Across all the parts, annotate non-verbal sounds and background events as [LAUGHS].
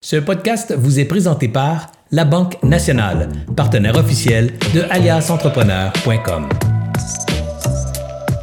Ce podcast vous est présenté par La Banque Nationale, partenaire officiel de aliasentrepreneur.com.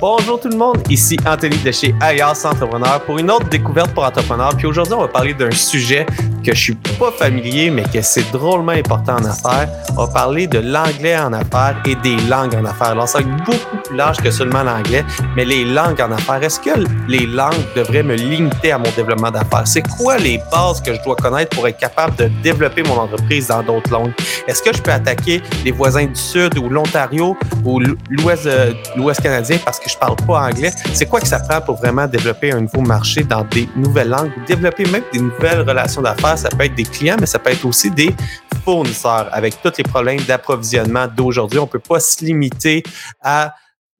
Bonjour tout le monde, ici Anthony de chez Alias Entrepreneur pour une autre découverte pour entrepreneurs. Puis aujourd'hui, on va parler d'un sujet que je suis pas familier, mais que c'est drôlement important en affaires. On va parler de l'anglais en affaires et des langues en affaires. Alors, ça beaucoup plus large que seulement l'anglais, mais les langues en affaires. Est-ce que les langues devraient me limiter à mon développement d'affaires? C'est quoi les bases que je dois connaître pour être capable de développer mon entreprise dans d'autres langues? Est-ce que je peux attaquer les voisins du Sud ou l'Ontario ou l'Ouest, euh, canadien parce que je parle pas anglais? C'est quoi que ça prend pour vraiment développer un nouveau marché dans des nouvelles langues développer même des nouvelles relations d'affaires? Ça peut être des clients, mais ça peut être aussi des fournisseurs avec tous les problèmes d'approvisionnement d'aujourd'hui. On ne peut pas se limiter à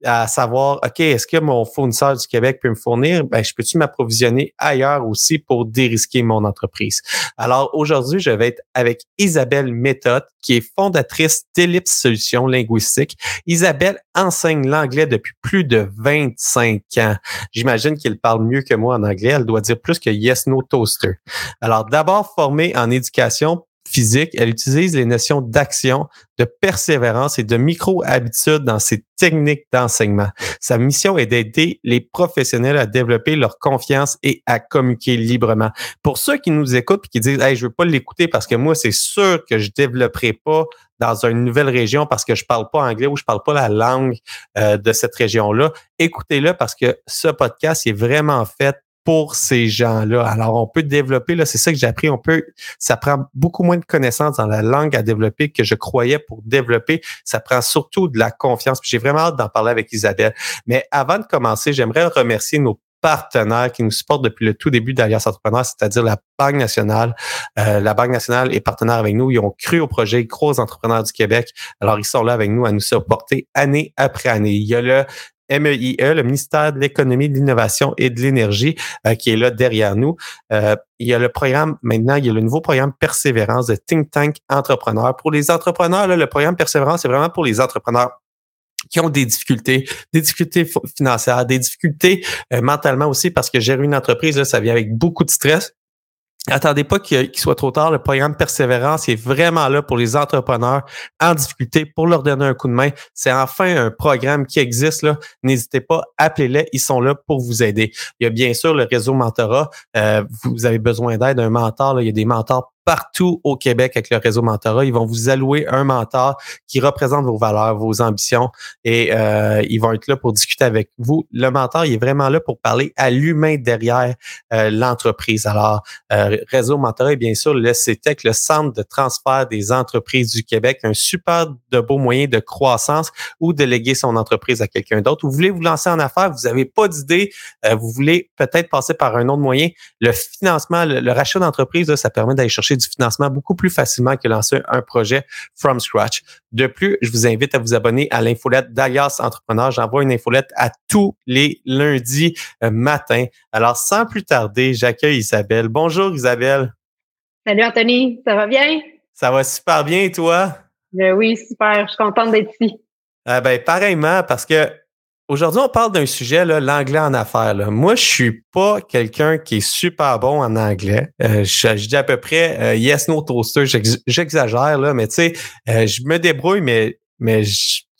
à savoir, OK, est-ce que mon fournisseur du Québec peut me fournir? Ben, je peux-tu m'approvisionner ailleurs aussi pour dérisquer mon entreprise? Alors, aujourd'hui, je vais être avec Isabelle Méthode, qui est fondatrice d'Ellipse Solutions Linguistiques. Isabelle enseigne l'anglais depuis plus de 25 ans. J'imagine qu'elle parle mieux que moi en anglais. Elle doit dire plus que yes, no toaster. Alors, d'abord formée en éducation physique, elle utilise les notions d'action, de persévérance et de micro-habitudes dans ses techniques d'enseignement. Sa mission est d'aider les professionnels à développer leur confiance et à communiquer librement. Pour ceux qui nous écoutent et qui disent hey, je veux pas l'écouter parce que moi, c'est sûr que je développerai pas dans une nouvelle région parce que je parle pas anglais ou je parle pas la langue euh, de cette région-là, écoutez-le parce que ce podcast est vraiment fait pour ces gens-là. Alors, on peut développer, là, c'est ça que j'ai appris, on peut, ça prend beaucoup moins de connaissances dans la langue à développer que je croyais pour développer. Ça prend surtout de la confiance. J'ai vraiment hâte d'en parler avec Isabelle. Mais avant de commencer, j'aimerais remercier nos partenaires qui nous supportent depuis le tout début d'Alliance Entrepreneur, c'est-à-dire la Banque nationale. Euh, la Banque nationale est partenaire avec nous. Ils ont cru au projet Gros Entrepreneurs du Québec. Alors, ils sont là avec nous à nous supporter année après année. Il y a le MEIE, e, le ministère de l'Économie, de l'Innovation et de l'Énergie, euh, qui est là derrière nous. Euh, il y a le programme, maintenant, il y a le nouveau programme Persévérance de Think Tank Entrepreneurs. Pour les entrepreneurs, le programme Persévérance, c'est vraiment pour les entrepreneurs qui ont des difficultés, des difficultés financières, des difficultés euh, mentalement aussi, parce que gérer une entreprise, là, ça vient avec beaucoup de stress. Attendez pas qu'il soit trop tard. Le programme Persévérance est vraiment là pour les entrepreneurs en difficulté, pour leur donner un coup de main. C'est enfin un programme qui existe. N'hésitez pas, appelez-les. Ils sont là pour vous aider. Il y a bien sûr le réseau Mentorat. Euh, vous avez besoin d'aide, un mentor. Il y a des mentors partout au Québec avec le réseau Mentorat. Ils vont vous allouer un mentor qui représente vos valeurs, vos ambitions et euh, ils vont être là pour discuter avec vous. Le mentor, il est vraiment là pour parler à l'humain derrière euh, l'entreprise. Alors, euh, Réseau Mentorat est bien sûr le CETEC, le Centre de transfert des entreprises du Québec, un super de beau moyen de croissance ou de léguer son entreprise à quelqu'un d'autre. Vous voulez vous lancer en affaires, vous n'avez pas d'idée, vous voulez peut-être passer par un autre moyen. Le financement, le, le rachat d'entreprise, ça permet d'aller chercher du financement beaucoup plus facilement que lancer un projet from scratch. De plus, je vous invite à vous abonner à l'infolette d'Alias Entrepreneur. J'envoie une infolette à tous les lundis euh, matin. Alors, sans plus tarder, j'accueille Isabelle. Bonjour Isabelle. Salut Anthony, ça va bien? Ça va super bien et toi? Ben oui, super. Je suis contente d'être ici. Ah ben, pareillement, parce que Aujourd'hui, on parle d'un sujet, l'anglais en affaires. Moi, je suis pas quelqu'un qui est super bon en anglais. Euh, je, dis à peu près euh, yes, no toaster, j'exagère, là, mais tu sais, euh, je me débrouille, mais, mais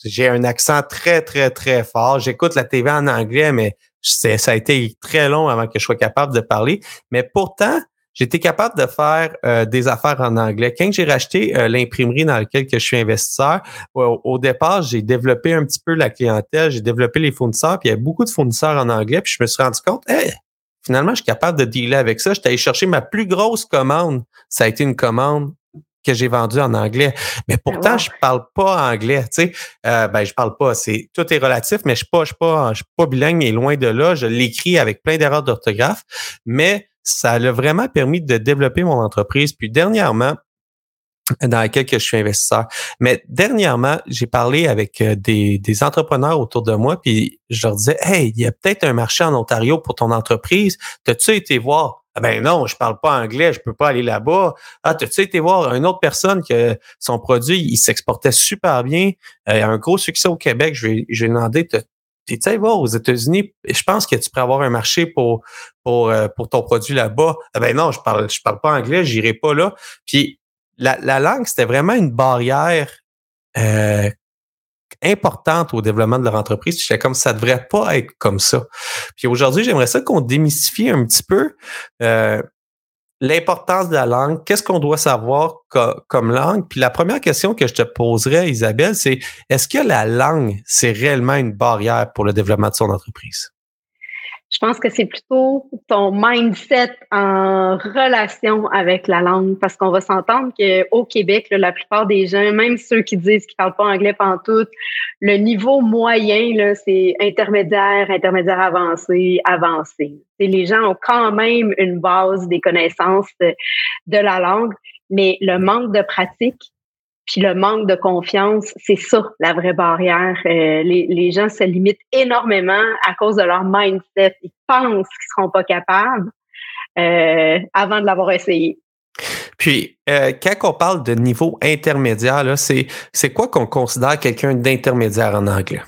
j'ai un accent très, très, très fort. J'écoute la TV en anglais, mais ça a été très long avant que je sois capable de parler. Mais pourtant, j'étais capable de faire euh, des affaires en anglais. Quand j'ai racheté euh, l'imprimerie dans laquelle que je suis investisseur, au, départ, j'ai développé un petit peu la clientèle, j'ai développé les fournisseurs, puis il y avait beaucoup de fournisseurs en anglais, puis je me suis rendu compte, hey, finalement, je suis capable de dealer avec ça. J'étais allé chercher ma plus grosse commande. Ça a été une commande que j'ai vendue en anglais. Mais pourtant, je parle pas anglais. Tu sais, euh, ben je parle pas. C'est tout est relatif, mais je suis pas, je suis pas, je suis pas bilingue et loin de là. Je l'écris avec plein d'erreurs d'orthographe, mais ça a vraiment permis de développer mon entreprise. Puis dernièrement, dans laquelle que je suis investisseur. Mais dernièrement, j'ai parlé avec euh, des, des, entrepreneurs autour de moi, puis je leur disais, hey, il y a peut-être un marché en Ontario pour ton entreprise. T'as-tu été voir? Ah ben non, je parle pas anglais, je peux pas aller là-bas. Ah, t'as-tu été voir une autre personne que son produit, il s'exportait super bien, euh, un gros succès au Québec. Je vais, je vais demander, tu sais, va aux États-Unis, je pense que tu pourrais avoir un marché pour pour euh, pour ton produit là-bas. Ah ben non, je parle je parle pas anglais, j'irai pas là. Puis la, la langue, c'était vraiment une barrière euh, importante au développement de leur entreprise. J'étais comme ça devrait pas être comme ça. Puis aujourd'hui, j'aimerais ça qu'on démystifie un petit peu euh, l'importance de la langue, qu'est-ce qu'on doit savoir comme langue? Puis la première question que je te poserais, Isabelle, c'est est-ce que la langue, c'est réellement une barrière pour le développement de son entreprise? Je pense que c'est plutôt ton mindset en relation avec la langue, parce qu'on va s'entendre qu'au Québec, la plupart des gens, même ceux qui disent qu'ils parlent pas anglais tout, le niveau moyen, c'est intermédiaire, intermédiaire avancé, avancé. les gens ont quand même une base des connaissances de la langue, mais le manque de pratique puis le manque de confiance, c'est ça la vraie barrière. Euh, les, les, gens se limitent énormément à cause de leur mindset. Ils pensent qu'ils seront pas capables euh, avant de l'avoir essayé. Puis, euh, quand on parle de niveau intermédiaire, c'est, c'est quoi qu'on considère quelqu'un d'intermédiaire en anglais?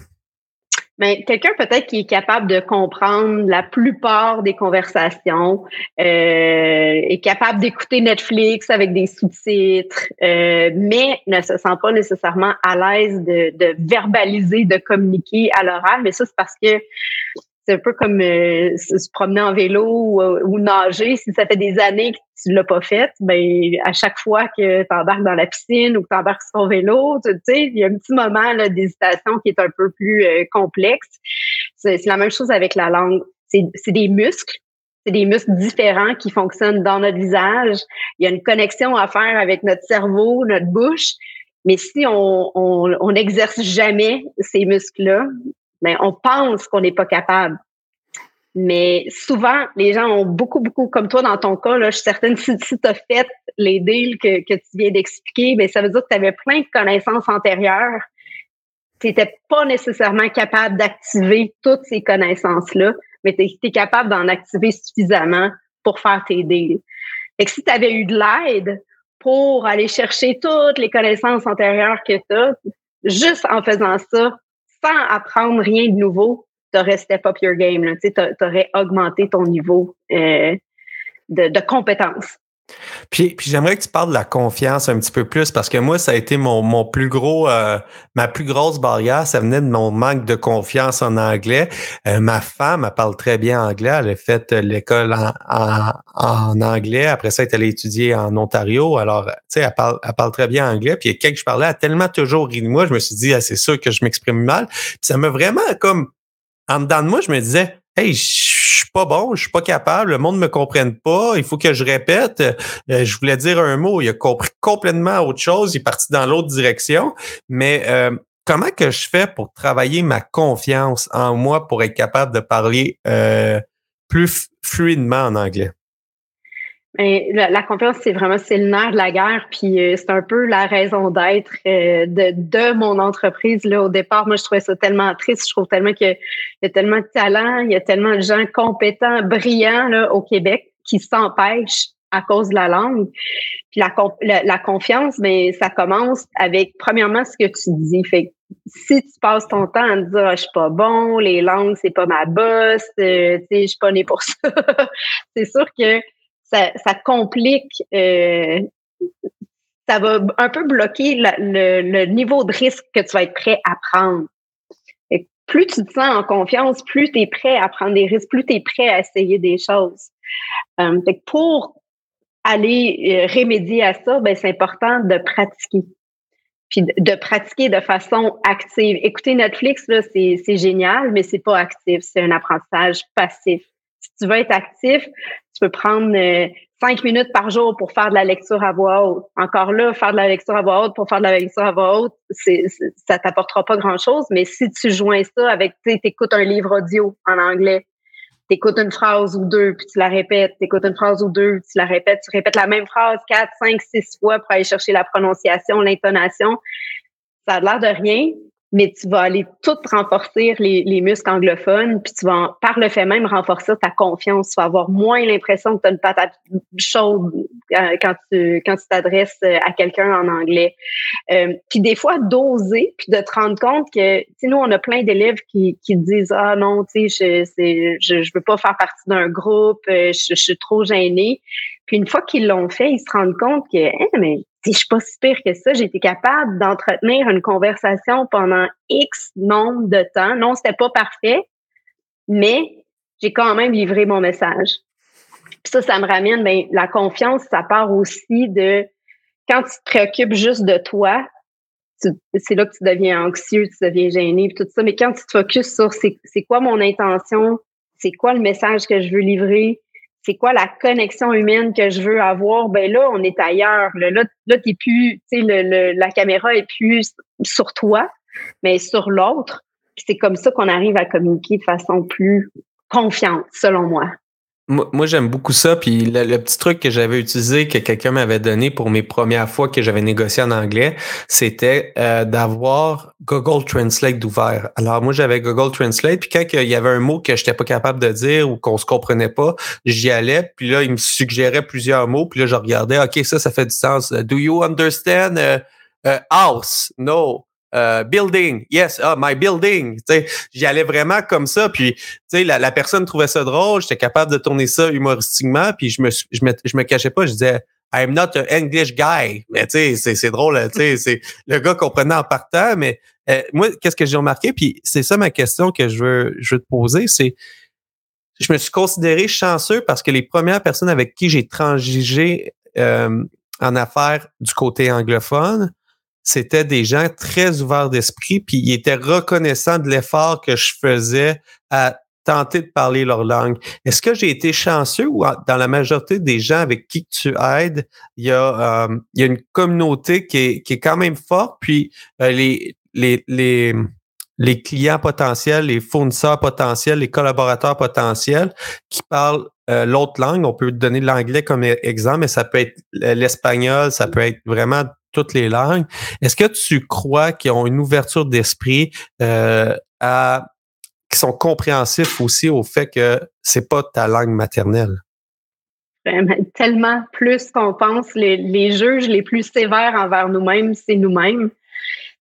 Mais quelqu'un peut-être qui est capable de comprendre la plupart des conversations, euh, est capable d'écouter Netflix avec des sous-titres, euh, mais ne se sent pas nécessairement à l'aise de, de verbaliser, de communiquer à l'oral. Mais ça, c'est parce que c'est un peu comme euh, se promener en vélo ou, nager. Si ça fait des années que tu l'as pas fait, ben à chaque fois que tu embarques dans la piscine ou que tu embarques sur ton vélo, tu sais, il y a un petit moment d'hésitation qui est un peu plus euh, complexe. C'est la même chose avec la langue. C'est des muscles. C'est des muscles différents qui fonctionnent dans notre visage. Il y a une connexion à faire avec notre cerveau, notre bouche. Mais si on n'exerce jamais ces muscles-là, mais on pense qu'on n'est pas capable. Mais souvent, les gens ont beaucoup, beaucoup, comme toi dans ton cas, là, je suis certaine, si, si tu as fait les deals que, que tu viens d'expliquer, mais ben, ça veut dire que tu avais plein de connaissances antérieures. Tu n'étais pas nécessairement capable d'activer toutes ces connaissances-là, mais tu es, capable d'en activer suffisamment pour faire tes deals. Fait que si tu avais eu de l'aide pour aller chercher toutes les connaissances antérieures que tu as, juste en faisant ça, sans apprendre rien de nouveau, tu aurais step up your game. Tu aurais augmenté ton niveau euh, de, de compétence. Puis, j'aimerais que tu parles de la confiance un petit peu plus parce que moi, ça a été mon, plus gros, euh, ma plus grosse barrière, ça venait de mon manque de confiance en anglais. Euh, ma femme, elle parle très bien anglais. Elle a fait l'école en, en, anglais. Après ça, elle est allée étudier en Ontario. Alors, tu sais, elle parle, elle parle très bien anglais. Puis quand je parlais, elle a tellement toujours ri de moi. Je me suis dit, ah, c'est sûr que je m'exprime mal. Puis ça m'a vraiment comme, en dedans de moi, je me disais, hey, je suis pas bon, je suis pas capable, le monde me comprenne pas, il faut que je répète. Euh, je voulais dire un mot, il a compris complètement autre chose, il est parti dans l'autre direction. Mais euh, comment que je fais pour travailler ma confiance en moi pour être capable de parler euh, plus fluidement en anglais? La, confiance, c'est vraiment c'est le nerf de la guerre, puis euh, c'est un peu la raison d'être euh, de, de mon entreprise. Là, au départ, moi, je trouvais ça tellement triste. Je trouve tellement qu'il y a tellement de talent, il y a tellement de gens compétents, brillants là, au Québec qui s'empêchent à cause de la langue. Puis la, la, confiance, mais ça commence avec premièrement ce que tu dis. Fait si tu passes ton temps à te dire ah, je suis pas bon, les langues c'est pas ma bosse, euh, tu sais je suis pas né pour [LAUGHS] ça. c'est sûr que ça, ça complique, euh, ça va un peu bloquer le, le, niveau de risque que tu vas être prêt à prendre. Et plus tu te sens en confiance, plus tu es prêt à prendre des risques, plus tu es prêt à essayer des choses. Euh, pour aller euh, remédier à ça, ben, c'est important de pratiquer. Puis de, pratiquer de façon active. Écouter Netflix, là, c'est, c'est génial, mais c'est pas actif. C'est un apprentissage passif. Si tu veux être actif, tu peux prendre euh, cinq minutes par jour pour faire de la lecture à voix haute. Encore là, faire de la lecture à voix haute pour faire de la lecture à voix haute, c'est, ça t'apportera pas grand-chose. Mais si tu joins ça avec, tu écoutes un livre audio en anglais, tu écoutes une phrase ou deux, puis tu la répètes, tu écoutes une phrase ou deux, tu la répètes, tu répètes la même phrase quatre, cinq, six fois pour aller chercher la prononciation, l'intonation. Ça a l'air de rien, mais tu vas aller tout renforcer les, les muscles anglophones, puis tu vas, par le fait même, renforcer ta confiance. Tu vas avoir moins l'impression que tu as une patate chaude euh, quand tu quand tu t'adresses euh, à quelqu'un en anglais. Euh, puis des fois, d'oser, puis de te rendre compte que, tu sais, nous, on a plein d'élèves qui, qui disent, ah non, tu sais, je, je, je veux pas faire partie d'un groupe, je, je, suis trop gênée. Puis une fois qu'ils l'ont fait, ils se rendent compte que, hein, mais je suis pas si pire que ça. Été capable d'entretenir une conversation pendant X nombre de temps. Non, c'était pas parfait, mais j'ai quand même livré mon message. Puis ça, ça me ramène, ben, la confiance, ça part aussi de quand tu te préoccupes juste de toi, c'est là que tu deviens anxieux, tu deviens gêné, tout ça. Mais quand tu te focuses sur c'est quoi mon intention, c'est quoi le message que je veux livrer, c'est quoi la connexion humaine que je veux avoir, ben là, on est ailleurs. Là, là, t'es plus, tu sais, le, la caméra est plus sur toi, mais sur l'autre. C'est comme ça qu'on arrive à communiquer de façon plus confiante, selon moi. Moi, j'aime beaucoup ça. Puis le, petit truc que j'avais utilisé, que quelqu'un m'avait donné pour mes premières fois que j'avais négocié en anglais, c'était euh, d'avoir Google Translate d'ouvert. Alors moi, j'avais Google Translate. Puis quand il y avait un mot que je n'étais pas capable de dire ou qu'on se comprenait pas, j'y allais. Puis là, il me suggérait plusieurs mots. Puis là, je regardais, OK, ça, ça fait du sens. Do you understand? Uh, uh, house? No. Euh, building, yes, ah, my building. J'y allais vraiment comme ça. Puis, la, la personne trouvait ça drôle. J'étais capable de tourner ça humoristiquement. Puis, je me, je me, je me cachais pas. Je disais, I'm not an English guy. Mais tu sais, c'est drôle. C'est le gars comprenait en partant. Mais euh, moi, qu'est-ce que j'ai remarqué? Puis, c'est ça ma question que je veux, je veux te poser. C'est, je me suis considéré chanceux parce que les premières personnes avec qui j'ai transigé euh, en affaires du côté anglophone, c'était des gens très ouverts d'esprit, puis ils étaient reconnaissants de l'effort que je faisais à tenter de parler leur langue. Est-ce que j'ai été chanceux ou dans la majorité des gens avec qui tu aides, il y a, euh, il y a une communauté qui est, qui est quand même forte, puis euh, les, les, les, les clients potentiels, les fournisseurs potentiels, les collaborateurs potentiels qui parlent euh, l'autre langue. On peut donner l'anglais comme e-, exemple, mais ça peut être l'espagnol, ça peut être vraiment toutes les langues. Est-ce que tu crois qu'ils ont une ouverture d'esprit euh, qui sont compréhensifs aussi au fait que c'est pas ta langue maternelle? Tellement plus qu'on pense, les, les, juges les plus sévères envers nous-mêmes, c'est nous-mêmes.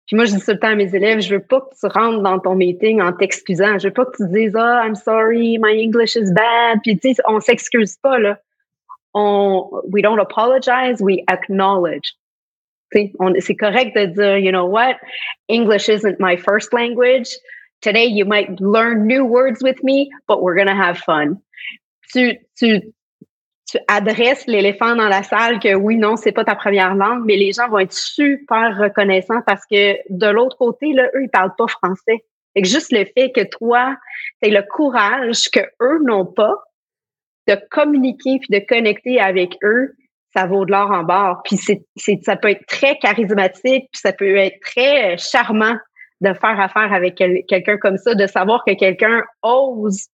Puis moi, je dis tout le temps à mes élèves, je veux pas que tu rentres dans ton meeting en t'excusant. Je veux pas que tu dises, ah, I'm sorry, my English is bad. Puis tu sais, on s'excuse pas, là. On, we don't apologize, we acknowledge. C'est correct de dire, you know what, English isn't my first language. Today you might learn new words with me, but we're going to have fun. Tu, tu, tu adresses l'éléphant dans la salle que oui, non, c'est pas ta première langue, mais les gens vont être super reconnaissants parce que de l'autre côté, là, eux, ils parlent pas français. Et juste le fait que toi, tu le courage que eux n'ont pas de communiquer puis de connecter avec eux, ça vaut de l'or en barre. Puis c'est, ça peut être très charismatique, puis ça peut être très euh, charmant de faire affaire avec quelqu'un comme ça, de savoir que quelqu'un ose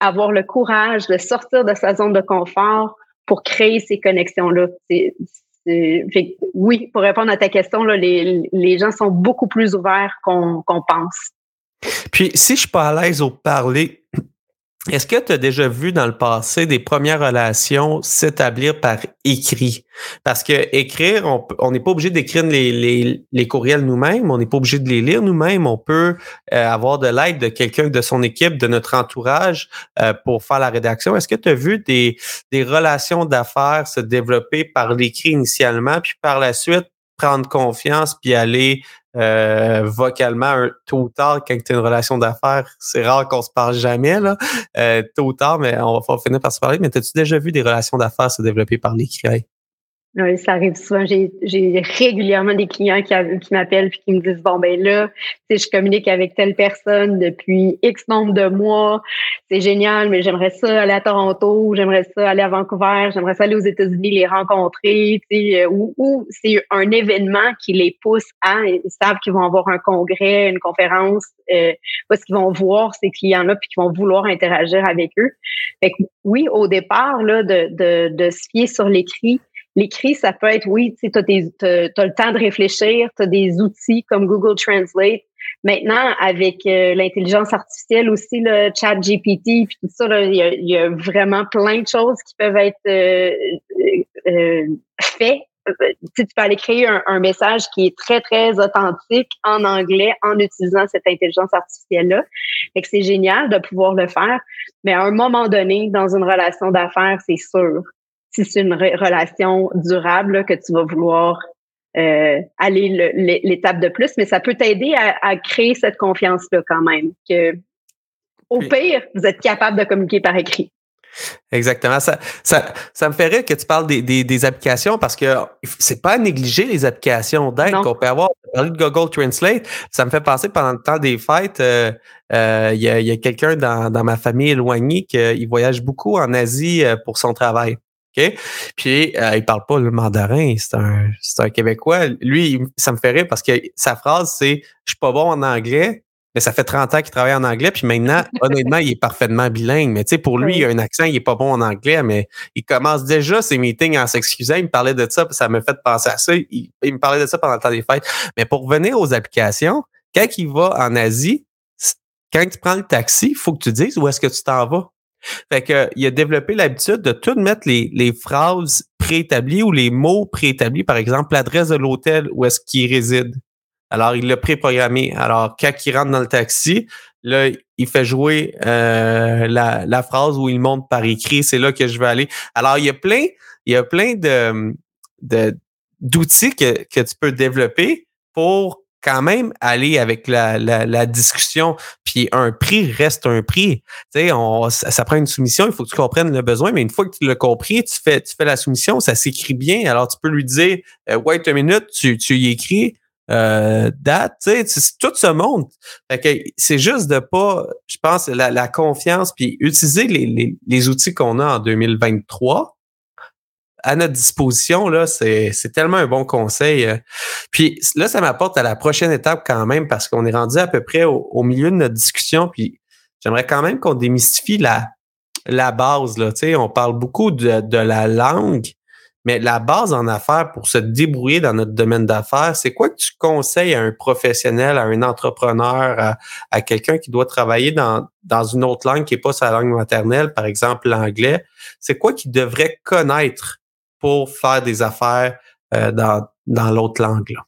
avoir le courage de sortir de sa zone de confort pour créer ces connexions-là. oui, pour répondre à ta question, là, les, les gens sont beaucoup plus ouverts qu'on, qu'on pense. Puis, si je suis pas à l'aise au parler, est-ce que tu as déjà vu dans le passé des premières relations s'établir par écrit? Parce que écrire, on n'est pas obligé d'écrire les, courriels nous-mêmes, on n'est pas obligé de les lire nous-mêmes. On peut euh, avoir de l'aide de quelqu'un de son équipe, de notre entourage euh, pour faire la rédaction. Est-ce que tu as vu des, des relations d'affaires se développer par l'écrit initialement, puis par la suite prendre confiance puis aller euh, vocalement un, tôt ou tard quand tu as une relation d'affaires. C'est rare qu'on se parle jamais, là. Euh, tôt ou tard, mais on va finir par se parler. Mais as-tu déjà vu des relations d'affaires se développer par l'écrit? Oui, ça arrive souvent. J'ai régulièrement des clients qui, m'appellent et qui me disent Bon, ben là, je communique avec telle personne depuis X nombre de mois. C'est génial, mais j'aimerais ça aller à Toronto, j'aimerais ça aller à Vancouver, j'aimerais ça aller aux États-Unis, les rencontrer, euh, ou, ou c'est un événement qui les pousse à, ils savent qu'ils vont avoir un congrès, une conférence, euh, parce qu'ils vont voir ces clients-là puis qu'ils vont vouloir interagir avec eux. Fait que, oui, au départ, là, de, de, de se fier sur l'écrit, L'écrit, ça peut être, oui, tu as, le temps de réfléchir, tu as des outils comme Google Translate, Maintenant, avec euh, l'intelligence artificielle aussi, le chat GPT, tout ça, il, y a, vraiment plein de choses qui peuvent être euh, euh, faites. Tu, peux aller créer un, message qui est très, très authentique en anglais en utilisant cette intelligence artificielle-là. C'est génial de pouvoir le faire. Mais à un moment donné, dans une relation d'affaires, c'est sûr, si c'est une relation durable, que tu vas vouloir euh, aller l'étape de plus, mais ça peut t'aider à, créer cette confiance-là quand même. Que, au pire, vous êtes capable de communiquer par écrit. Exactement. Ça, ça, ça me ferait que tu parles des, des, applications parce que c'est pas à négliger les applications d'aide qu'on peut avoir. Parler de Google Translate, ça me fait penser pendant le temps des fêtes, euh, euh, il y a, y a quelqu'un dans, dans ma famille éloignée qui voyage beaucoup en Asie pour son travail. Puis euh, il parle pas le mandarin, c'est un, c'est un Québécois. Lui, ça me fait rire parce que sa phrase, c'est Je suis pas bon en anglais, mais ça fait 30 ans qu'il travaille en anglais, puis maintenant, [LAUGHS] honnêtement, il est parfaitement bilingue. Mais tu sais, pour lui, il a un accent, il est pas bon en anglais, mais il commence déjà ses meetings en s'excusant. Il me parlait de ça, puis ça me fait penser à ça. Il, il, me parlait de ça pendant le temps des fêtes. Mais pour revenir aux applications, quand il va en Asie, quand tu prends le taxi, il faut que tu dises où est-ce que tu t'en vas. Fait que, il a développé l'habitude de tout mettre les, les phrases préétablies ou les mots préétablis, par exemple l'adresse de l'hôtel où est-ce qu'il réside. Alors, il l'a préprogrammé. Alors, quand il rentre dans le taxi, là, il fait jouer euh, la, la, phrase où il monte par écrit, c'est là que je vais aller. Alors, il y a plein, il y a plein de, d'outils que, que tu peux développer pour quand même aller avec la, la, discussion. Puis un prix reste un prix. Tu sais, on, ça, prend une soumission, il faut que tu comprennes le besoin, mais une fois que tu l'as compris, tu fais, tu fais la soumission, ça s'écrit bien. Alors, tu peux lui dire euh, Wait a minute, tu, tu y écris euh, date, tu sais, tout se monte. Fait que c'est juste de pas, je pense, la, la confiance, puis utiliser les, les, les outils qu'on a en 2023 à notre disposition, là, c'est, tellement un bon conseil. Euh. Puis là, ça m'apporte à la prochaine étape quand même, parce qu'on est rendu à peu près au, milieu de notre discussion. Puis j'aimerais quand même qu'on démystifie la, la base. Là. Tu sais, on parle beaucoup de, de la langue, mais la base en affaires pour se débrouiller dans notre domaine d'affaires, c'est quoi que tu conseilles à un professionnel, à un entrepreneur, à, à quelqu'un qui doit travailler dans, dans une autre langue qui n'est pas sa langue maternelle, par exemple l'anglais? C'est quoi qu'il devrait connaître pour faire des affaires euh, dans, dans l'autre langue. Là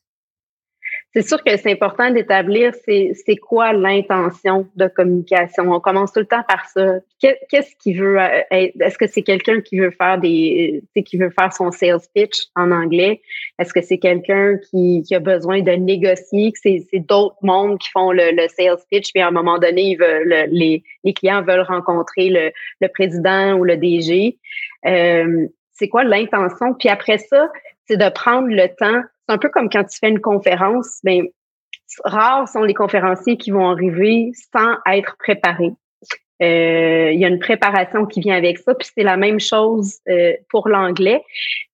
c'est sûr que c'est important d'établir c'est, c'est quoi l'intention de communication. On commence tout le temps par ça. Qu'est-ce qu'il veut euh, Est-ce que c'est quelqu'un qui veut faire des qui veut faire son sales pitch en anglais? Est-ce que c'est quelqu'un qui, qui, a besoin de négocier Que c'est, c'est d'autres mondes qui font le, le, sales pitch, puis à un moment donné, ils veulent, les, les clients veulent rencontrer le, le président ou le DG. Euh, c'est quoi l'intention? Puis après ça, c'est de prendre le temps c'est un peu comme quand tu fais une conférence, ben, rares sont les conférenciers qui vont arriver sans être préparés. Euh, il y a une préparation qui vient avec ça, puis c'est la même chose euh, pour l'anglais.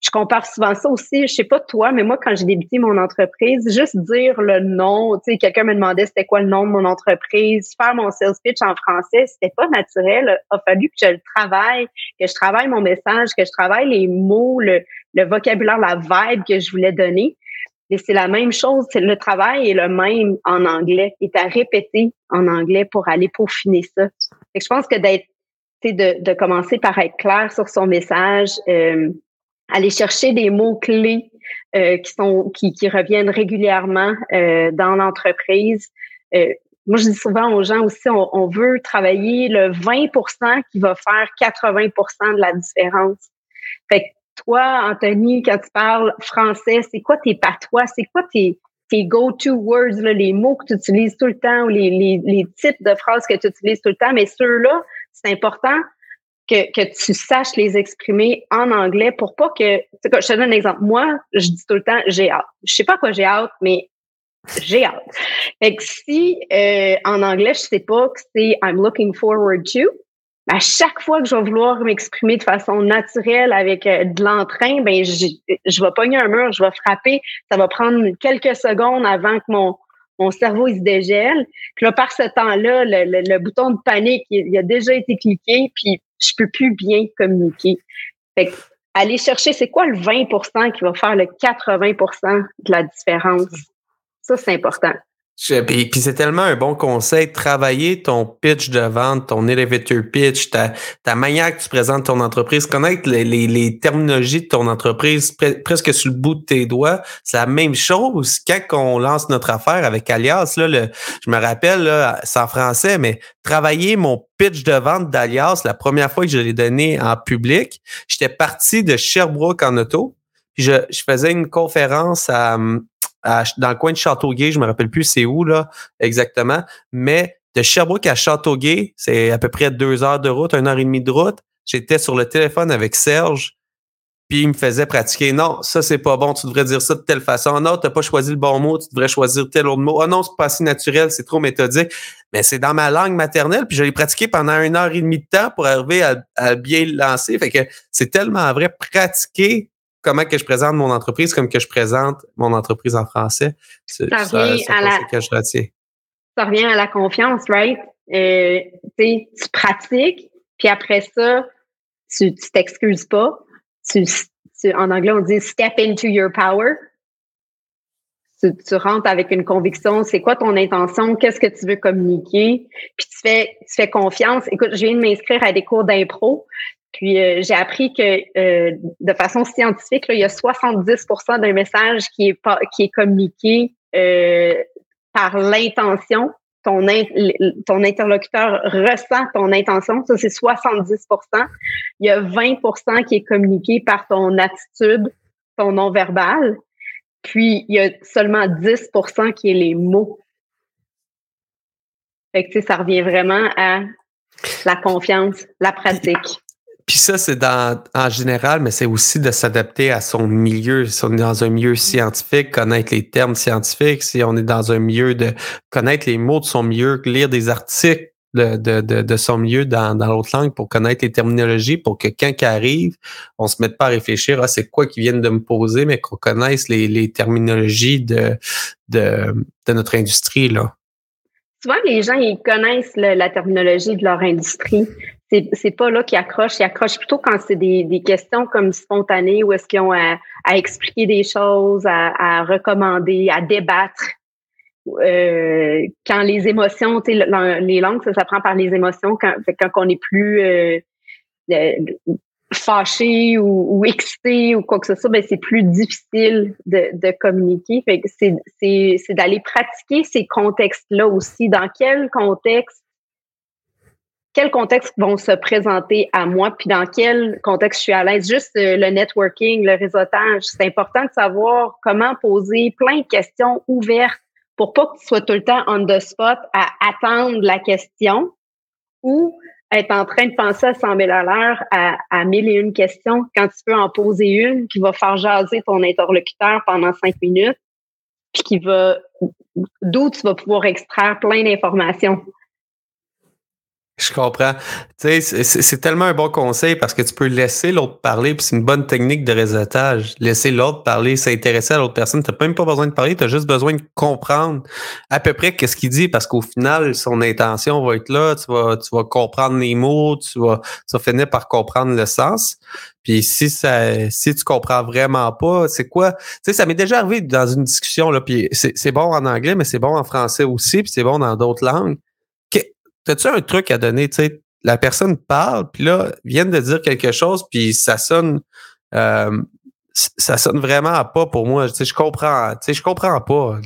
Je compare souvent ça aussi, je sais pas toi, mais moi quand j'ai débuté mon entreprise, juste dire le nom, tu sais, quelqu'un me demandait c'était quoi le nom de mon entreprise, faire mon sales pitch en français, c'était pas naturel. Il a fallu que je le travaille, que je travaille mon message, que je travaille les mots, le, le vocabulaire, la vibe que je voulais donner. Et c'est la même chose, le travail est le même en anglais, est à répéter en anglais pour aller peaufiner ça. Je pense que d'être, de, de commencer par être clair sur son message, euh, aller chercher des mots clés euh, qui sont qui, qui reviennent régulièrement euh, dans l'entreprise. moi, je dis souvent aux gens aussi, on, on veut travailler le 20% qui va faire 80% de la différence. Fait toi, Anthony, quand tu parles français, c'est quoi tes patois? C'est quoi tes, tes go-to words, là, les mots que tu utilises tout le temps ou les, les, les types de phrases que tu utilises tout le temps? Mais ceux-là, c'est important que, que tu saches les exprimer en anglais pour pas que. Je te donne un exemple. Moi, je dis tout le temps j'ai hâte. Je sais pas quoi j'ai hâte, mais j'ai hâte. Fait que si euh, en anglais, je sais pas que c'est I'm looking forward to, à chaque fois que je vais vouloir m'exprimer de façon naturelle avec euh, de l'entrain, ben je, je vais pogner un mur, je vais frapper. Ça va prendre quelques secondes avant que mon, mon cerveau se dégèle. Puis là, par ce temps-là, le, le, bouton de panique, il, a déjà été cliqué, puis je peux plus bien communiquer. Fait que, aller chercher, c'est quoi le 20% qui va faire le 80% de la différence? Ça, c'est important. Puis, c'est tellement un bon conseil, travailler ton pitch de vente, ton elevator pitch, ta, ta manière que tu présentes ton entreprise, connaître les, les, terminologies de ton entreprise presque sur le bout de tes doigts. C'est la même chose quand on lance notre affaire avec Alias. Là, le, je me rappelle, c'est en français, mais travailler mon pitch de vente d'Alias, la première fois que je l'ai donné en public, j'étais parti de Sherbrooke en auto. Puis je, je faisais une conférence à, dans le coin de Châteauguay, je me rappelle plus c'est où là exactement, mais de Sherbrooke à Châteauguay, c'est à peu près deux heures de route, une heure et demie de route. J'étais sur le téléphone avec Serge, puis il me faisait pratiquer. Non, ça c'est pas bon, tu devrais dire ça de telle façon. Non, t'as pas choisi le bon mot, tu devrais choisir tel autre mot. Ah non, c'est pas assez naturel, c'est trop méthodique. Mais c'est dans ma langue maternelle, puis je l'ai pratiqué pendant une heure et demie de temps pour arriver à, à bien le lancer. Fait que c'est tellement vrai, pratiquer comment que je présente mon entreprise comme que je présente mon entreprise en français. Ça revient à la, que je Ça revient à la confiance, right? Euh, tu pratiques, puis après ça, tu t'excuses pas. Tu, en anglais, on dit step into your power. Tu, tu rentres avec une conviction, c'est quoi ton intention, qu'est-ce que tu veux communiquer, puis tu fais, tu fais confiance. Écoute, je viens de m'inscrire à des cours d'impro, puis euh, j'ai appris que euh, de façon scientifique, là, il y a 70% d'un message qui est pas, qui est communiqué euh, par l'intention. Ton, ton interlocuteur ressent ton intention, ça c'est 70% Il y a 20% qui est communiqué par ton attitude, ton non-verbal. Puis il y a seulement 10% qui est les mots. Fait que ça revient vraiment à la confiance, la pratique. Puis ça, c'est dans en général, mais c'est aussi de s'adapter à son milieu. Si on est dans un milieu scientifique, connaître les termes scientifiques, si on est dans un milieu de connaître les mots de son milieu, lire des articles de, de, de, son milieu dans, dans l'autre langue pour connaître les terminologies, pour que quand il arrive, on se mette pas à réfléchir à c'est quoi qu'ils viennent de me poser, mais qu'on connaisse les, les terminologies de, de, de notre industrie. Là. Souvent, les gens, ils connaissent la terminologie de leur industrie c'est, pas là qu'ils accrochent. Ils accrochent plutôt quand c'est des, des questions comme spontanées où est-ce qu'ils ont à, à expliquer des choses, à, à recommander, à débattre. Euh, quand les émotions, les langues, ça s'apprend par les émotions. Quand, quand on est plus euh, fâché ou, ou, excité ou quoi que ce soit, ben c'est plus difficile de, de communiquer. Fait que c'est d'aller pratiquer ces contextes-là aussi. Dans quel contexte quel contexte vont se présenter à moi, puis dans quel contexte je suis à l'aise? Juste euh, le networking, le réseautage, c'est important de savoir comment poser plein de questions ouvertes pour pas que tu sois tout le temps on the spot à attendre la question ou être en train de penser à 100 000 à l'heure à, à mille et une questions quand tu peux en poser une qui va faire jaser ton interlocuteur pendant cinq minutes puis qui va d'où tu vas pouvoir extraire plein d'informations. Je comprends. Tu sais, c'est tellement un bon conseil parce que tu peux laisser l'autre parler, puis c'est une bonne technique de réseautage. Laisser l'autre parler, s'intéresser à l'autre personne. Tu n'as même pas besoin de parler, tu as juste besoin de comprendre à peu près qu'est-ce qu'il dit parce qu'au final, son intention va être là. Tu vas, tu vas comprendre les mots, tu vas, tu vas finir par comprendre le sens. Puis si ça, si tu comprends vraiment pas, c'est quoi? Tu sais, ça m'est déjà arrivé dans une discussion là. Puis c'est bon en anglais, mais c'est bon en français aussi, puis c'est bon dans d'autres langues. T'as-tu un truc à donner? Tu sais, la personne parle, puis là, vient de dire quelque chose, puis ça sonne. Euh, ça sonne vraiment pas pour moi. Tu je comprends. Tu je comprends pas.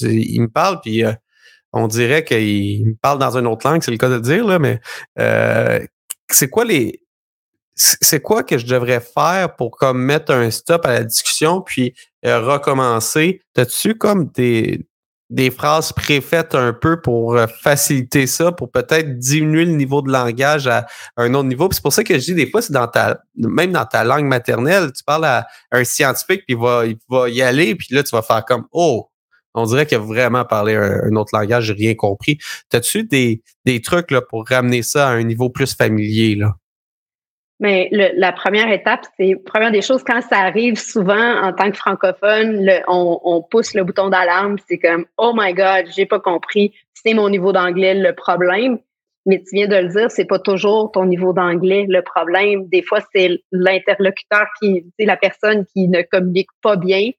Il me parle, puis euh, on dirait qu'il me parle dans une autre langue, c'est le cas de dire, là, mais euh, c'est quoi les. C'est quoi que je devrais faire pour comme mettre un stop à la discussion puis recommencer? T'as-tu comme des, des phrases préfaites un peu pour euh, faciliter ça, pour peut-être diminuer le niveau de langage à, un autre niveau. C'est pour ça que je dis des fois, c'est dans ta, même dans ta langue maternelle, tu parles à un scientifique, puis il va, y aller, puis là, tu vas faire comme Oh, on dirait qu'il a vraiment parlé un, autre langage, j'ai rien compris. T'as-tu des, des trucs là, pour ramener ça à un niveau plus familier? Là? Mais la première étape, c'est première des choses, quand ça arrive souvent en tant que francophone, on, on, pousse le bouton d'alarme, c'est comme Oh my God, j'ai pas compris, c'est mon niveau d'anglais le problème. Mais tu viens de le dire, c'est pas toujours ton niveau d'anglais le problème. Des fois, c'est l'interlocuteur qui, c'est la personne qui ne communique pas bien.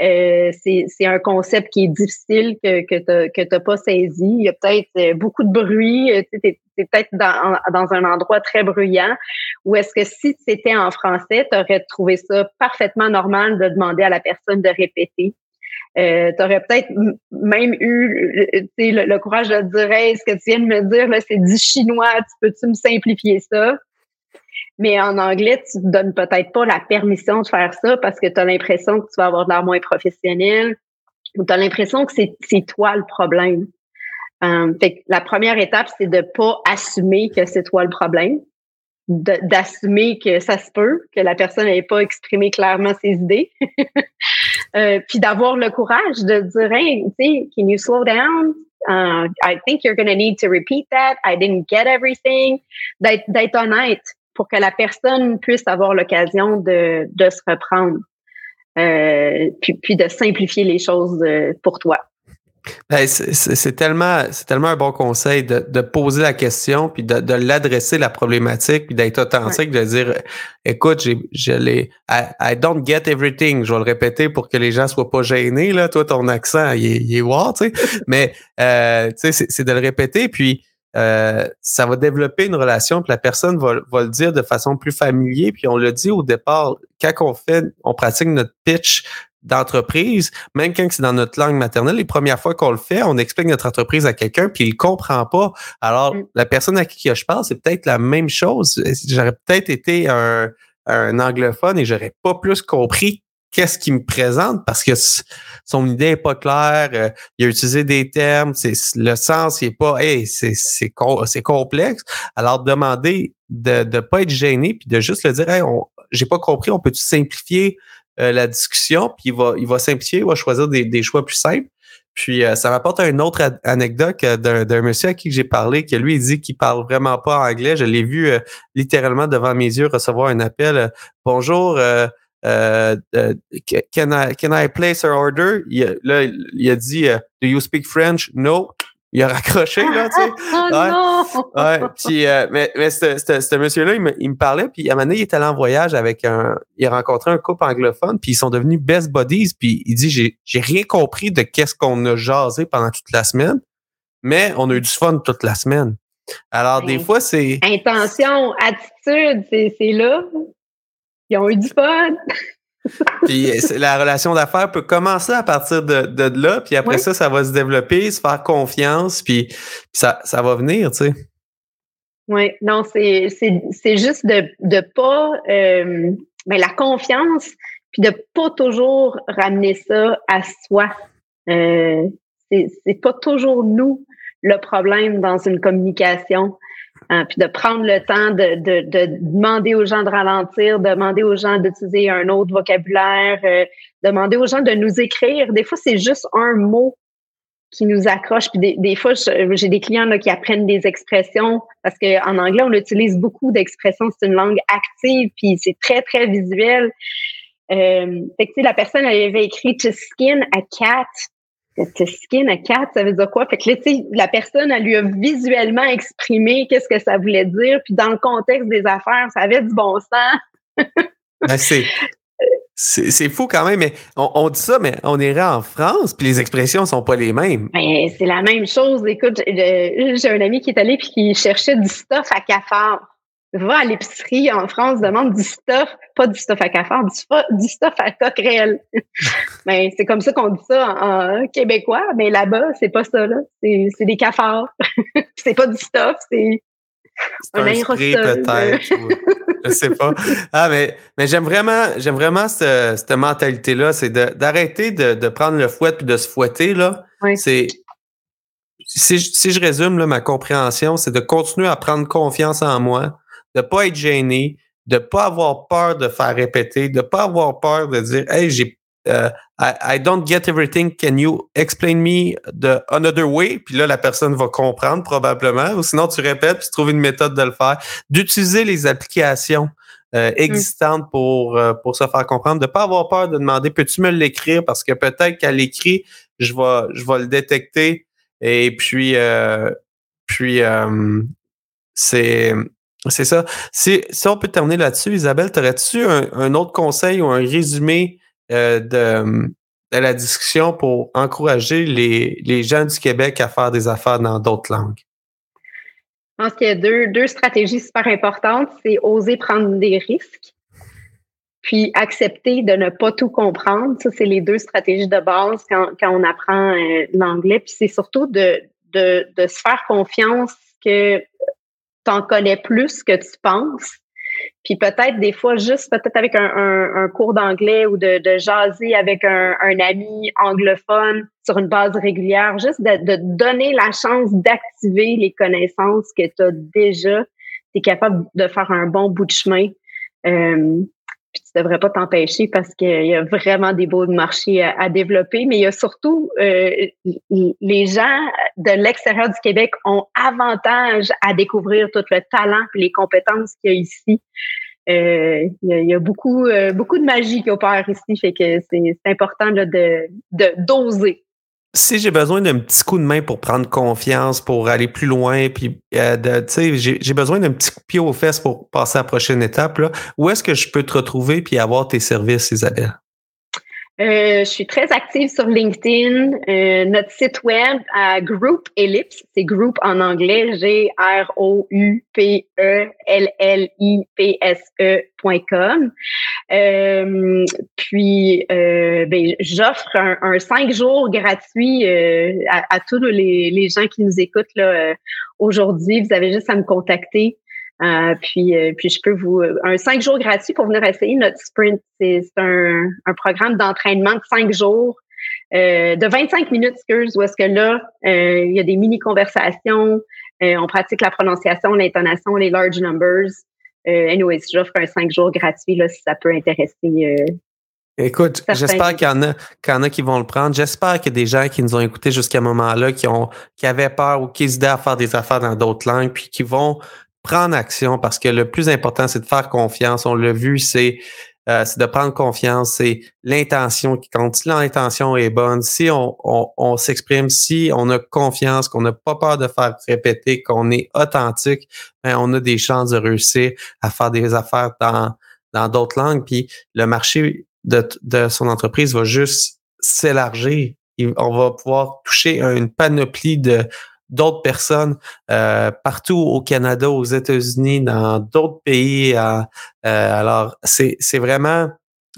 Euh, c'est un concept qui est difficile que que tu n'as pas saisi. Il y a peut-être euh, beaucoup de bruit. Euh, tu es, peut-être dans, dans un endroit très bruyant. Ou est-ce que si c'était en français, tu aurais trouvé ça parfaitement normal de demander à la personne de répéter? Euh, tu aurais peut-être même eu le, le, courage de dire hey, ce que tu viens de me dire, là, c'est du chinois, tu peux-tu me simplifier ça? Mais en anglais, tu ne donnes peut-être pas la permission de faire ça parce que tu as l'impression que tu vas avoir de l'air moins professionnel ou tu as l'impression que c'est toi le problème. Euh, fait la première étape, c'est de pas assumer que c'est toi le problème, d'assumer que ça se peut, que la personne n'ait pas exprimé clairement ses idées, [LAUGHS] euh, puis d'avoir le courage de dire, hey, can you slow down? Uh, I think you're going to need to repeat that. I didn't get everything. D'être honnête pour que la personne puisse avoir l'occasion de, de se reprendre, euh, puis, puis de simplifier les choses euh, pour toi. Ben, c'est tellement, c'est tellement un bon conseil de, de, poser la question puis de, de l'adresser la problématique puis d'être authentique, de dire, écoute, j'ai, je l'ai, I, don't get everything. Je vais le répéter pour que les gens soient pas gênés là. Toi, ton accent, il est, il est wow, tu sais. [LAUGHS] Mais euh, tu sais, c'est de le répéter puis euh, ça va développer une relation, puis la personne va, va, le dire de façon plus familière. Puis on le dit au départ, quand on fait, on pratique notre pitch d'entreprise, même quand c'est dans notre langue maternelle, les premières fois qu'on le fait, on explique notre entreprise à quelqu'un, puis il comprend pas. Alors, mm. la personne à qui je parle, c'est peut-être la même chose. J'aurais peut-être été un, un anglophone et j'aurais pas plus compris qu'est-ce qu'il me présente parce que son idée est pas claire, euh, il a utilisé des termes, c'est le sens il est pas hey, c'est c'est c'est complexe. Alors demander de ne pas être gêné puis de juste le dire hey, j'ai pas compris, on peut simplifier euh, la discussion, puis il va, il va simplifier, il va choisir des, des choix plus simples. Puis euh, ça m'apporte une autre anecdote d'un monsieur à qui j'ai parlé, que lui, il dit qu'il parle vraiment pas anglais. Je l'ai vu euh, littéralement devant mes yeux recevoir un appel. Bonjour, can, I, can I place an order? Là, il a dit Do you speak French? No il a raccroché, là, tu sais. [LAUGHS] oh non! Ouais, puis, euh, mais, mais ce monsieur-là, il me, il me, parlait, puis à un moment donné, il est allé en voyage avec un... Il a rencontré un couple anglophone, puis ils sont devenus best buddies, puis il dit, j'ai, j'ai rien compris de qu'est-ce qu'on a jasé pendant toute la semaine, mais on a eu du fun toute la semaine. Alors, des fois, c'est... Intention, attitude, c'est, c'est là. Ils ont eu du fun. [LAUGHS] puis la relation d'affaires peut commencer à partir de, de là, puis après ça, ça va se développer, se faire confiance, puis, ça, ça va venir, tu sais. Oui, non, c'est juste de ne pas euh, ben, la confiance, puis de pas toujours ramener ça à soi. Euh, c'est pas toujours nous le problème dans une communication. Hein, puis de prendre le temps de, de, de, demander aux gens de ralentir, demander aux gens d'utiliser un autre vocabulaire, euh, demander aux gens de nous écrire. Des fois, c'est juste un mot qui nous accroche. Puis des, fois, j'ai des clients là, qui apprennent des expressions parce qu'en anglais, on utilise beaucoup d'expressions. C'est une langue active, puis c'est très, très visuel. Euh, fait que, la personne avait écrit to skin a cat te skin a cat, ça veut dire quoi? Fait que là, tu sais, la personne, elle lui a visuellement exprimé qu'est-ce que ça voulait dire, puis dans le contexte des affaires, ça avait du bon sens. ben c'est, c'est, fou quand même, mais on, dit ça, mais on irait en France, puis les expressions sont pas les mêmes. Ben, c'est la même chose. Écoute, j'ai un ami qui est allé puis qui cherchait du stuff à cafard va à l'épicerie en France, demande du stuff, pas du stuff à cafard, du, [LAUGHS] stuff à coquerelle. mais [LAUGHS] c'est comme ça qu'on dit ça en, québécois, mais là-bas, c'est pas ça, là. C'est des cafards. [LAUGHS] c'est pas du stuff, c'est un, un peut-être. je sais pas. Ah, mais, mais j'aime vraiment, j'aime vraiment cette, cette mentalité-là, c'est d'arrêter de, de, prendre le fouet et de se fouetter, là. C'est si, si, je résume là, ma compréhension, c'est de continuer à prendre confiance en moi, de pas être gêné, de pas avoir peur de faire répéter, de pas avoir peur de dire Hey, j'ai uh, I, don't get everything. Can you explain me the another way? Puis là, la personne va comprendre probablement. Ou sinon, tu répètes puis tu trouves une méthode de le faire. D'utiliser les applications euh, mm. existantes pour, euh, pour se faire comprendre. De pas avoir peur de demander Peux-tu me l'écrire? Parce que peut-être qu'à l'écrit, je vais, je vais le détecter. Et puis, euh, puis c'est c'est ça. Si, si on peut terminer là-dessus, Isabelle, aurais-tu un, autre conseil ou un résumé euh, de, la discussion pour encourager les, les gens du Québec à faire des affaires dans d'autres langues? Je pense qu'il y a deux, deux stratégies super importantes. C'est oser prendre des risques, puis accepter de ne pas tout comprendre. Ça, c'est les deux stratégies de base quand, quand on apprend euh, l'anglais. Puis c'est surtout de, de, de se faire confiance que tu en connais plus que tu penses. Puis peut-être des fois, juste peut-être avec un, un, cours d'anglais ou de, de, jaser avec un, un, ami anglophone sur une base régulière, juste de, de donner la chance d'activer les connaissances que tu as déjà. Tu es capable de faire un bon bout de chemin. Euh, tu devrais pas t'empêcher parce qu'il y a vraiment des beaux marchés à, développer, mais il y a surtout euh, les gens de l'extérieur du Québec ont avantage à découvrir tout le talent et les compétences qu'il y a ici. Euh, il, y a, beaucoup euh, beaucoup de magie qui opère ici, fait que c'est important là, de d'oser si j'ai besoin d'un petit coup de main pour prendre confiance, pour aller plus loin, puis euh, j'ai besoin d'un petit pied aux fesses pour passer à la prochaine étape, là, où est-ce que je peux te retrouver puis avoir tes services, Isabelle? Euh, je suis très active sur LinkedIn. Euh, notre site web à Group Ellipse, c'est Group en anglais, G-R-O-U-P-E-L-L-I-P-S-E.com. Euh, puis, euh, ben, j'offre un, cinq jours gratuit à, à, tous les, les, gens qui nous écoutent là aujourd'hui. Vous avez juste à me contacter. Euh, puis, euh, puis je peux vous un cinq jours gratuit pour venir essayer notre sprint. C'est un, un programme d'entraînement de cinq jours, euh, de 25 minutes, excuse, où est-ce que là, il y a des mini conversations, on pratique la prononciation, l'intonation, les large numbers. anyways, j'offre un cinq jours gratuit là si ça peut intéresser. Écoute, j'espère qu'il y, en a, qu'il y en a qui vont le prendre. J'espère qu'il y a des gens qui nous ont écoutés jusqu'à un moment-là, qui ont, qui avaient peur ou qui hésitaient à faire des affaires dans d'autres langues, puis qui vont prendre action parce que le plus important, c'est de faire confiance. On l'a vu, c'est euh, de prendre confiance, c'est l'intention qui compte. Si l'intention est bonne, si on, on, s'exprime, si on a confiance, qu'on n'a pas peur de faire répéter, qu'on est authentique, ben on a des chances de réussir à faire des affaires dans dans d'autres langues. Puis le marché de, de son entreprise va juste s'élargir. On va pouvoir toucher une panoplie de, d'autres personnes euh, partout au Canada, aux États-Unis, dans d'autres pays. Euh, alors, c'est, c'est vraiment,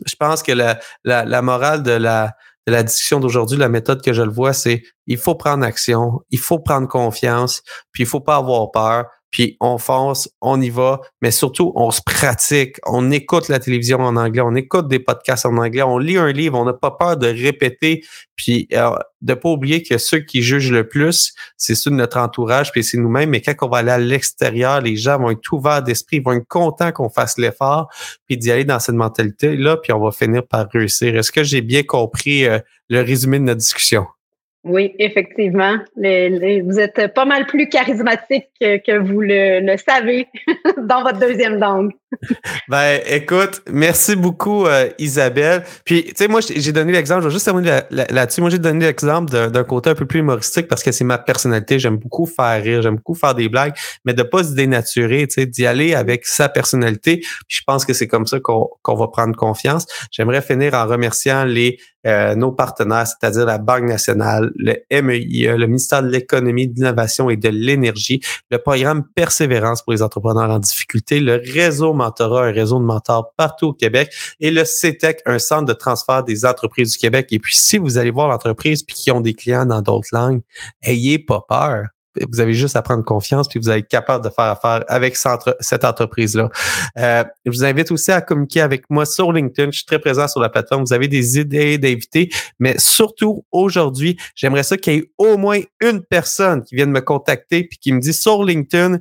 je pense que la, la, la morale de la, de la discussion d'aujourd'hui, la méthode que je le vois, c'est il faut prendre action, il faut prendre confiance, puis il faut pas avoir peur puis on fonce, on y va, mais surtout, on se pratique, on écoute la télévision en anglais, on écoute des podcasts en anglais, on lit un livre, on n'a pas peur de répéter, puis euh, de pas oublier que ceux qui jugent le plus, c'est ceux de notre entourage, puis c'est nous-mêmes, mais quand on va aller à l'extérieur, les gens vont être ouverts d'esprit, ils vont être contents qu'on fasse l'effort, puis d'y aller dans cette mentalité-là, puis on va finir par réussir. Est-ce que j'ai bien compris euh, le résumé de notre discussion? Oui, effectivement. vous êtes pas mal plus charismatique que, vous le, savez [LAUGHS] dans votre deuxième langue. [LAUGHS] ben, écoute, merci beaucoup, euh, Isabelle. Puis, tu sais, moi, j'ai donné l'exemple, je vais juste terminer là-dessus. moi, j'ai donné l'exemple d'un côté un peu plus humoristique parce que c'est ma personnalité. J'aime beaucoup faire rire, j'aime beaucoup faire des blagues, mais de pas se dénaturer, tu sais, d'y aller avec sa personnalité. Puis, je pense que c'est comme ça qu'on va prendre confiance. J'aimerais finir en remerciant les euh, nos partenaires, c'est-à-dire la Banque nationale, le MEIE, le ministère de l'Économie, de l'Innovation et de l'Énergie, le programme Persévérance pour les entrepreneurs en difficulté, le réseau Mentorat, un réseau de mentors partout au Québec, et le CETEC, un centre de transfert des entreprises du Québec. Et puis, si vous allez voir l'entreprise puis qui ont des clients dans d'autres langues, ayez pas peur vous avez juste à prendre confiance, puis vous allez être capable de faire affaire avec cette entreprise-là. Euh, je vous invite aussi à communiquer avec moi sur LinkedIn. Je suis très présent sur la plateforme. Vous avez des idées d'invités, mais surtout aujourd'hui, j'aimerais ça qu'il y ait au moins une personne qui vienne me contacter puis qui me dit sur LinkedIn,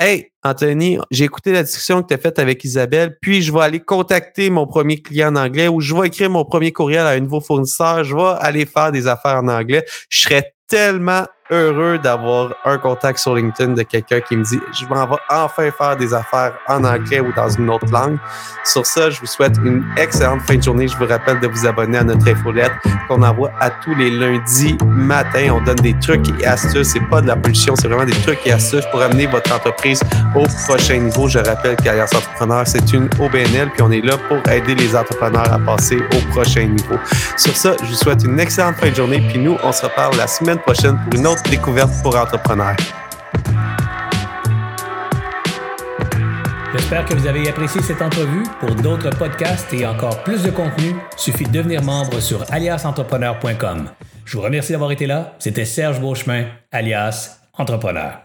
Hey, Anthony, j'ai écouté la discussion que tu as faite avec Isabelle, puis je vais aller contacter mon premier client en anglais ou je vais écrire mon premier courriel à un nouveau fournisseur, je vais aller faire des affaires en anglais. Je serais tellement heureux d'avoir un contact sur LinkedIn de quelqu'un qui me dit je m'en vais enfin faire des affaires en anglais ou dans une autre langue. Sur ça, je vous souhaite une excellente fin de journée. Je vous rappelle de vous abonner à notre infolette qu'on envoie à tous les lundis matin. On donne des trucs et astuces. C'est pas de la pollution, c'est vraiment des trucs et astuces pour amener votre entreprise au prochain niveau. Je rappelle qu'Alliance Entrepreneur, c'est une OBNL, puis on est là pour aider les entrepreneurs à passer au prochain niveau. Sur ça, je vous souhaite une excellente fin de journée, puis nous, on se reparle la semaine prochaine pour une autre découverte pour entrepreneurs. J'espère que vous avez apprécié cette entrevue. Pour d'autres podcasts et encore plus de contenu, suffit de devenir membre sur aliasentrepreneur.com. Je vous remercie d'avoir été là. C'était Serge Beauchemin, alias Entrepreneur.